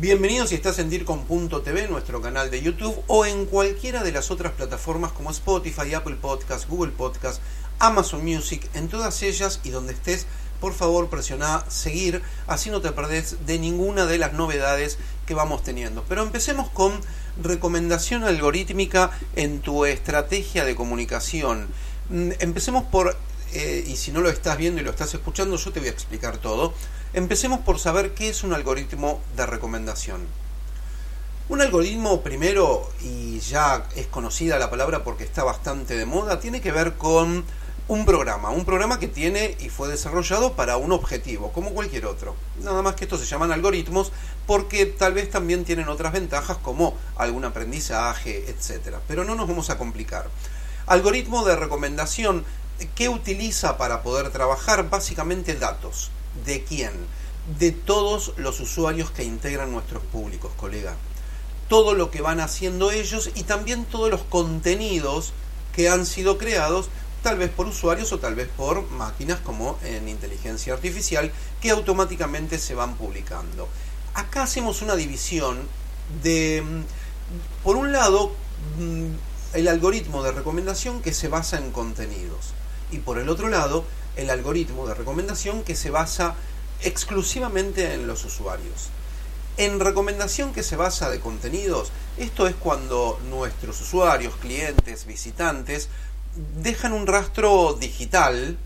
Bienvenidos si estás en DIRCOM.tv, nuestro canal de YouTube, o en cualquiera de las otras plataformas como Spotify, Apple Podcast, Google Podcast, Amazon Music, en todas ellas y donde estés, por favor presiona seguir, así no te perdés de ninguna de las novedades que vamos teniendo. Pero empecemos con recomendación algorítmica en tu estrategia de comunicación. Mm, empecemos por, eh, y si no lo estás viendo y lo estás escuchando, yo te voy a explicar todo. Empecemos por saber qué es un algoritmo de recomendación. Un algoritmo, primero, y ya es conocida la palabra porque está bastante de moda, tiene que ver con un programa, un programa que tiene y fue desarrollado para un objetivo, como cualquier otro. Nada más que estos se llaman algoritmos porque tal vez también tienen otras ventajas como algún aprendizaje, etc. Pero no nos vamos a complicar. Algoritmo de recomendación, ¿qué utiliza para poder trabajar? Básicamente datos. ¿De quién? De todos los usuarios que integran nuestros públicos, colega. Todo lo que van haciendo ellos y también todos los contenidos que han sido creados, tal vez por usuarios o tal vez por máquinas como en inteligencia artificial, que automáticamente se van publicando. Acá hacemos una división de, mm, por un lado, mm, el algoritmo de recomendación que se basa en contenidos y por el otro lado, el algoritmo de recomendación que se basa exclusivamente en los usuarios. En recomendación que se basa de contenidos, esto es cuando nuestros usuarios, clientes, visitantes, dejan un rastro digital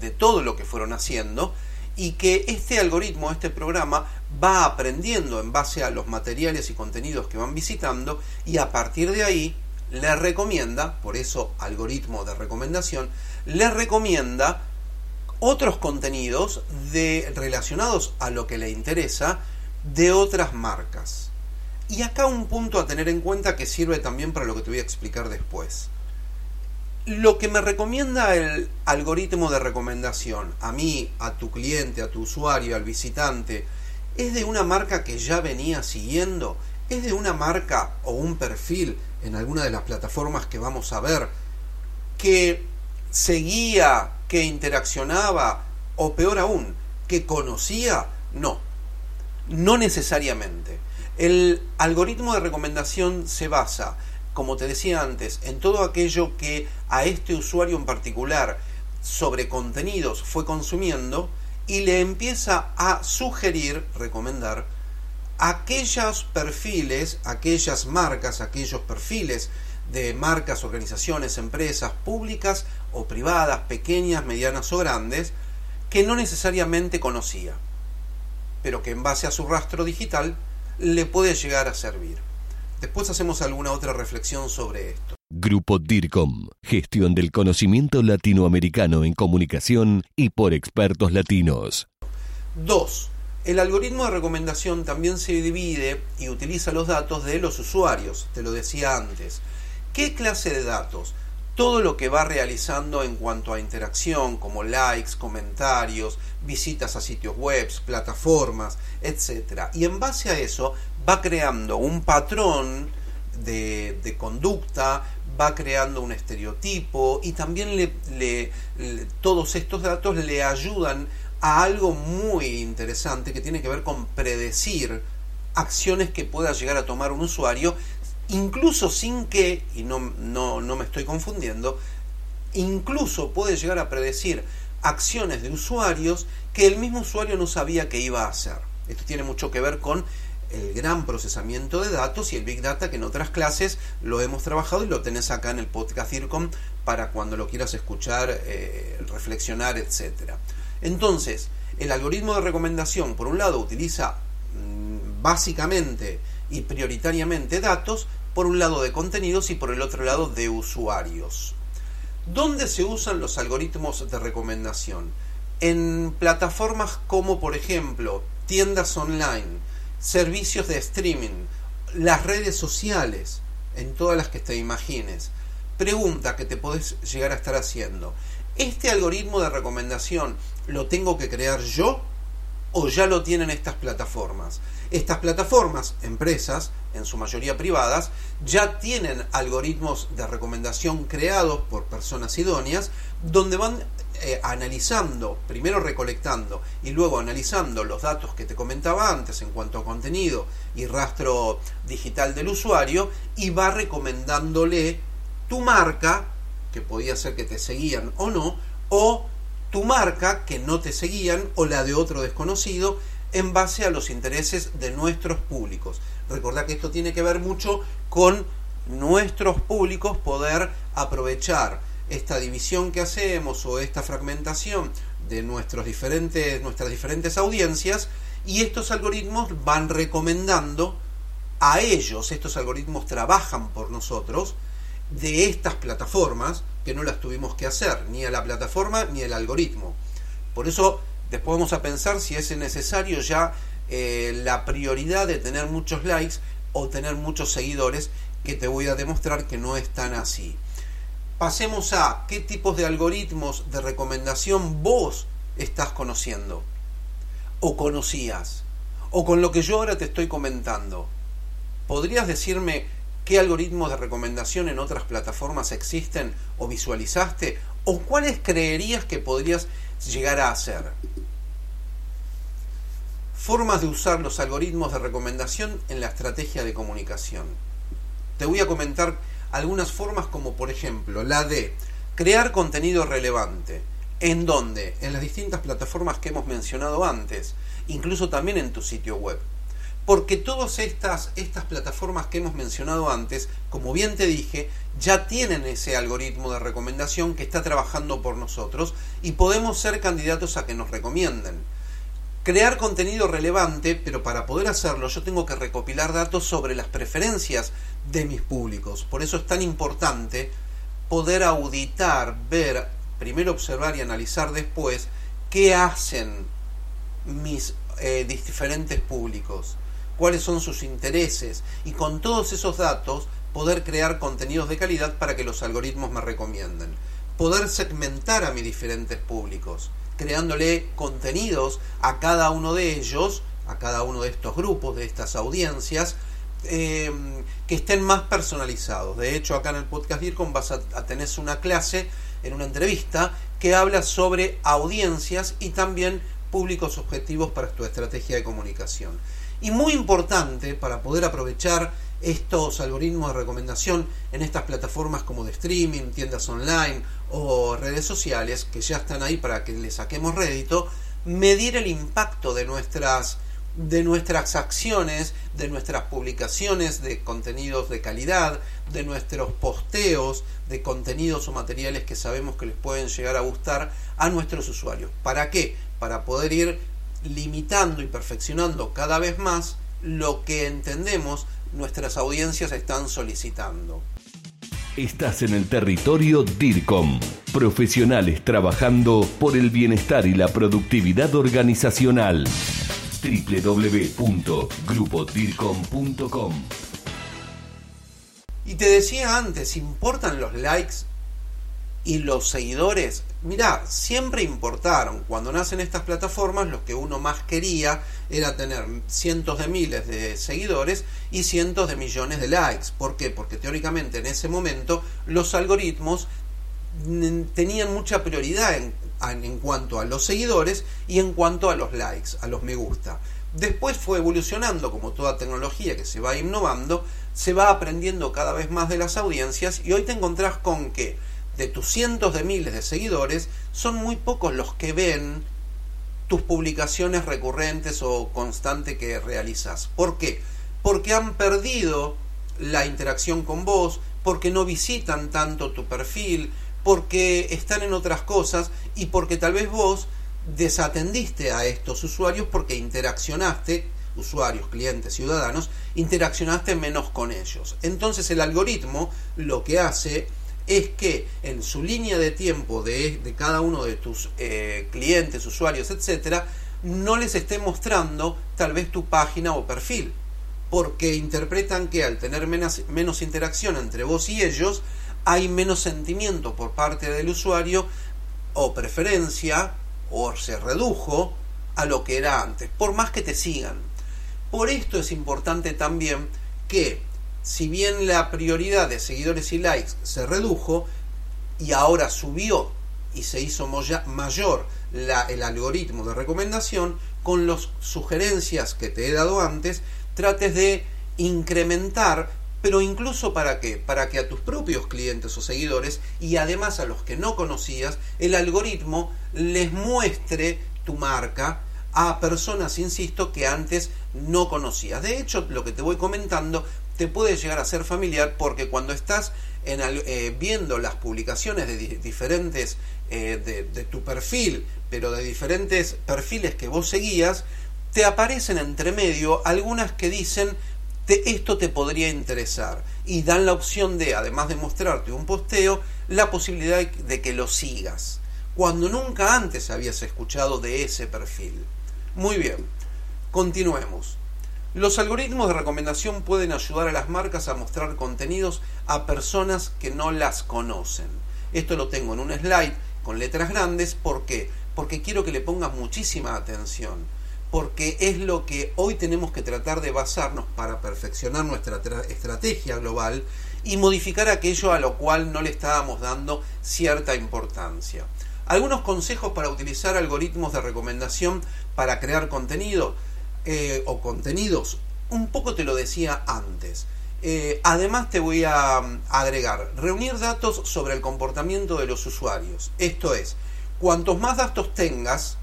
de todo lo que fueron haciendo y que este algoritmo, este programa, va aprendiendo en base a los materiales y contenidos que van visitando y a partir de ahí le recomienda, por eso algoritmo de recomendación, le recomienda otros contenidos de, relacionados a lo que le interesa de otras marcas. Y acá un punto a tener en cuenta que sirve también para lo que te voy a explicar después. Lo que me recomienda el algoritmo de recomendación a mí, a tu cliente, a tu usuario, al visitante, es de una marca que ya venía siguiendo, es de una marca o un perfil en alguna de las plataformas que vamos a ver que seguía, que interaccionaba, o peor aún, que conocía, no, no necesariamente. El algoritmo de recomendación se basa, como te decía antes, en todo aquello que a este usuario en particular sobre contenidos fue consumiendo y le empieza a sugerir, recomendar, aquellos perfiles, aquellas marcas, aquellos perfiles de marcas, organizaciones, empresas públicas o privadas, pequeñas, medianas o grandes, que no necesariamente conocía, pero que en base a su rastro digital le puede llegar a servir. Después hacemos alguna otra reflexión sobre esto. Grupo DIRCOM, gestión del conocimiento latinoamericano en comunicación y por expertos latinos. 2. El algoritmo de recomendación también se divide y utiliza los datos de los usuarios, te lo decía antes. ¿Qué clase de datos? Todo lo que va realizando en cuanto a interacción, como likes, comentarios, visitas a sitios web, plataformas, etc. Y en base a eso va creando un patrón de, conducta, va creando un estereotipo y también le, todos estos datos le ayudan a algo muy interesante que tiene que ver con predecir acciones que pueda llegar a tomar un usuario incluso sin que, y no, no, no me estoy confundiendo, incluso puede llegar a predecir acciones de usuarios que el mismo usuario no sabía que iba a hacer. Esto tiene mucho que ver con el gran procesamiento de datos y el Big Data que en otras clases lo hemos trabajado y lo tenés acá en el podcast IRCOM para cuando lo quieras escuchar, eh, reflexionar, etc. Entonces, el algoritmo de recomendación, por un lado, utiliza mm, básicamente y prioritariamente datos, por un lado de contenidos y por el otro lado de usuarios. ¿Dónde se usan los algoritmos de recomendación? En plataformas como por ejemplo tiendas online, servicios de streaming, las redes sociales, en todas las que te imagines. Pregunta que te podés llegar a estar haciendo. ¿Este algoritmo de recomendación lo tengo que crear yo o ya lo tienen estas plataformas? Estas plataformas, empresas, en su mayoría privadas, ya tienen algoritmos de recomendación creados por personas idóneas, donde van eh, analizando, primero recolectando y luego analizando los datos que te comentaba antes en cuanto a contenido y rastro digital del usuario y va recomendándole tu marca, que podía ser que te seguían o no, o tu marca que no te seguían o la de otro desconocido en base a los intereses de nuestros públicos. Recordad que esto tiene que ver mucho con nuestros públicos poder aprovechar esta división que hacemos o esta fragmentación de nuestros diferentes, nuestras diferentes audiencias y estos algoritmos van recomendando a ellos, estos algoritmos trabajan por nosotros, de estas plataformas que no las tuvimos que hacer, ni a la plataforma ni al algoritmo. Por eso después vamos a pensar si es necesario ya eh, la prioridad de tener muchos likes o tener muchos seguidores, que te voy a demostrar que no es tan así. Pasemos a qué tipos de algoritmos de recomendación vos estás conociendo o conocías o con lo que yo ahora te estoy comentando. ¿Podrías decirme qué algoritmos de recomendación en otras plataformas existen o visualizaste o cuáles creerías que podrías llegar a hacer? Formas de usar los algoritmos de recomendación en la estrategia de comunicación. Te voy a comentar algunas formas como por ejemplo la de crear contenido relevante. ¿En donde En las distintas plataformas que hemos mencionado antes, incluso también en tu sitio web. Porque todas estas, estas plataformas que hemos mencionado antes, como bien te dije, ya tienen ese algoritmo de recomendación que está trabajando por nosotros y podemos ser candidatos a que nos recomienden crear contenido relevante, pero para poder hacerlo yo tengo que recopilar datos sobre las preferencias de mis públicos. Por eso es tan importante poder auditar, ver, primero observar y analizar después qué hacen mis eh, diferentes públicos, cuáles son sus intereses y con todos esos datos poder crear contenidos de calidad para que los algoritmos me recomienden. Poder segmentar a mis diferentes públicos creándole contenidos a cada uno de ellos, a cada uno de estos grupos, de estas audiencias, em, que estén más personalizados. De hecho, acá en el podcast DIRCOM vas a, a tener una clase, en una entrevista, que habla sobre audiencias y también públicos objetivos para tu estrategia de comunicación. Y muy importante para poder aprovechar estos algoritmos de recomendación en estas plataformas como de streaming, tiendas online o redes sociales que ya están ahí para que le saquemos rédito, medir el impacto de nuestras de nuestras acciones, de nuestras publicaciones de contenidos de calidad, de nuestros posteos de contenidos o materiales que sabemos que les pueden llegar a gustar a nuestros usuarios. ¿Para qué? Para poder ir limitando y perfeccionando cada vez más lo que entendemos nuestras audiencias están solicitando. Estás en el territorio DIRCOM. Profesionales trabajando por el bienestar y la productividad organizacional. www.grupodircom.com Y te decía antes, ¿importan los likes y los seguidores? Mirá, siempre importaron. Cuando nacen estas plataformas, lo que uno más quería era tener cientos de miles de seguidores y cientos de millones de likes. ¿Por qué? Porque teóricamente en ese momento los algoritmos tenían mucha prioridad en, en cuanto a los seguidores y en cuanto a los likes, a los me gusta. Después fue evolucionando, como toda tecnología que se va innovando, se va aprendiendo cada vez más de las audiencias y hoy te encontrás con que de tus cientos de miles de seguidores son muy pocos los que ven tus publicaciones recurrentes o constante que realizas. ¿Por qué? Porque han perdido la interacción con vos, porque no visitan tanto tu perfil, porque están en otras cosas y porque tal vez vos desatendiste a estos usuarios porque interaccionaste, usuarios, clientes, ciudadanos, interaccionaste menos con ellos. Entonces el algoritmo lo que hace es que en su línea de tiempo de, cada uno de tus eh, clientes, usuarios, etcétera, no les esté mostrando tal vez tu página o perfil, porque interpretan que al tener menos, menos interacción entre vos y ellos, hay menos sentimiento por parte del usuario o preferencia, o se redujo a lo que era antes, por más que te sigan. Por esto es importante también que si bien la prioridad de seguidores y likes se redujo y ahora subió y se hizo mayor el algoritmo de recomendación, con las sugerencias que te he dado antes, trates de incrementar, pero incluso para qué? Para que a tus propios clientes o seguidores y además a los que no conocías, el algoritmo les muestre tu marca a personas, insisto, que antes no conocías. De hecho, lo que te voy comentando te puede llegar a ser familiar porque cuando estás eh, viendo las publicaciones de diferentes eh, de, tu perfil, pero de diferentes perfiles que vos seguías, te aparecen entre medio algunas que dicen esto te podría interesar y dan la opción de, además de mostrarte un posteo, la posibilidad de que lo sigas, cuando nunca antes habías escuchado de ese perfil. Muy bien, continuemos. Los algoritmos de recomendación pueden ayudar a las marcas a mostrar contenidos a personas que no las conocen. Esto lo tengo en un slide con letras grandes. ¿Por qué? Porque quiero que le pongas muchísima atención. Porque es lo que hoy tenemos que tratar de basarnos para perfeccionar nuestra estrategia global y modificar aquello a lo cual no le estábamos dando cierta importancia. Algunos consejos para utilizar algoritmos de recomendación para crear contenido eh, o contenidos. Un poco te lo decía antes. Eh, además te voy a mm, agregar, reunir datos sobre el comportamiento de los usuarios. Esto es, cuantos más datos tengas,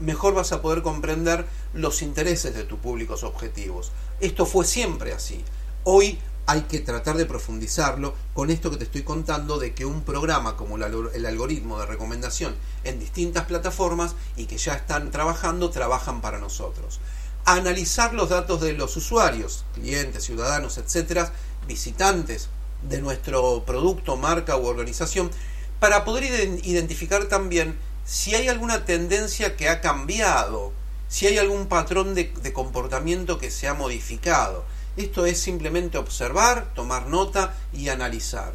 mejor vas a poder comprender los intereses de tus públicos objetivos. Esto fue siempre así. Hoy hay que tratar de profundizarlo con esto que te estoy contando de que un programa como el algoritmo de recomendación en distintas plataformas y que ya están trabajando, trabajan para nosotros analizar los datos de los usuarios, clientes, ciudadanos, etcétera, visitantes de nuestro producto, marca u organización, para poder identificar también si hay alguna tendencia que ha cambiado, si hay algún patrón de, de comportamiento que se ha modificado. Esto es simplemente observar, tomar nota y analizar.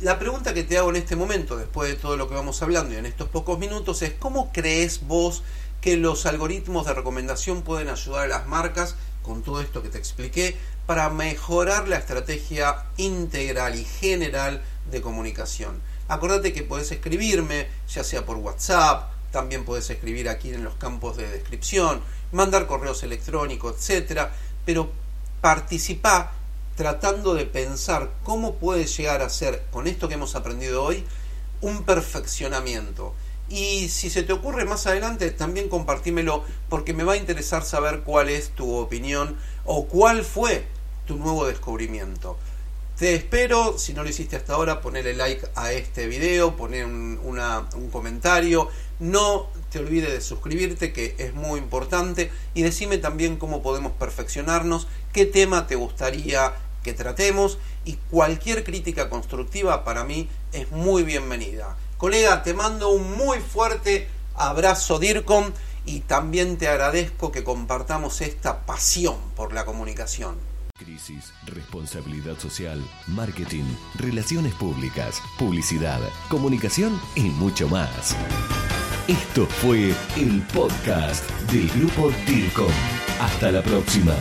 La pregunta que te hago en este momento, después de todo lo que vamos hablando y en estos pocos minutos, es ¿cómo crees vos que los algoritmos de recomendación pueden ayudar a las marcas con todo esto que te expliqué para mejorar la estrategia integral y general de comunicación. Acordate que puedes escribirme, ya sea por WhatsApp, también puedes escribir aquí en los campos de descripción, mandar correos electrónicos, etcétera, pero participa tratando de pensar cómo puedes llegar a ser, con esto que hemos aprendido hoy, un perfeccionamiento y si se te ocurre más adelante, también compartímelo porque me va a interesar saber cuál es tu opinión o cuál fue tu nuevo descubrimiento. Te espero, si no lo hiciste hasta ahora, ponerle like a este video, poner un, un comentario. No te olvides de suscribirte, que es muy importante. Y decime también cómo podemos perfeccionarnos, qué tema te gustaría que tratemos. Y cualquier crítica constructiva para mí es muy bienvenida. Colega, te mando un muy fuerte abrazo DIRCOM y también te agradezco que compartamos esta pasión por la comunicación. Crisis, responsabilidad social, marketing, relaciones públicas, publicidad, comunicación y mucho más. Esto fue el podcast del grupo DIRCOM. Hasta la próxima.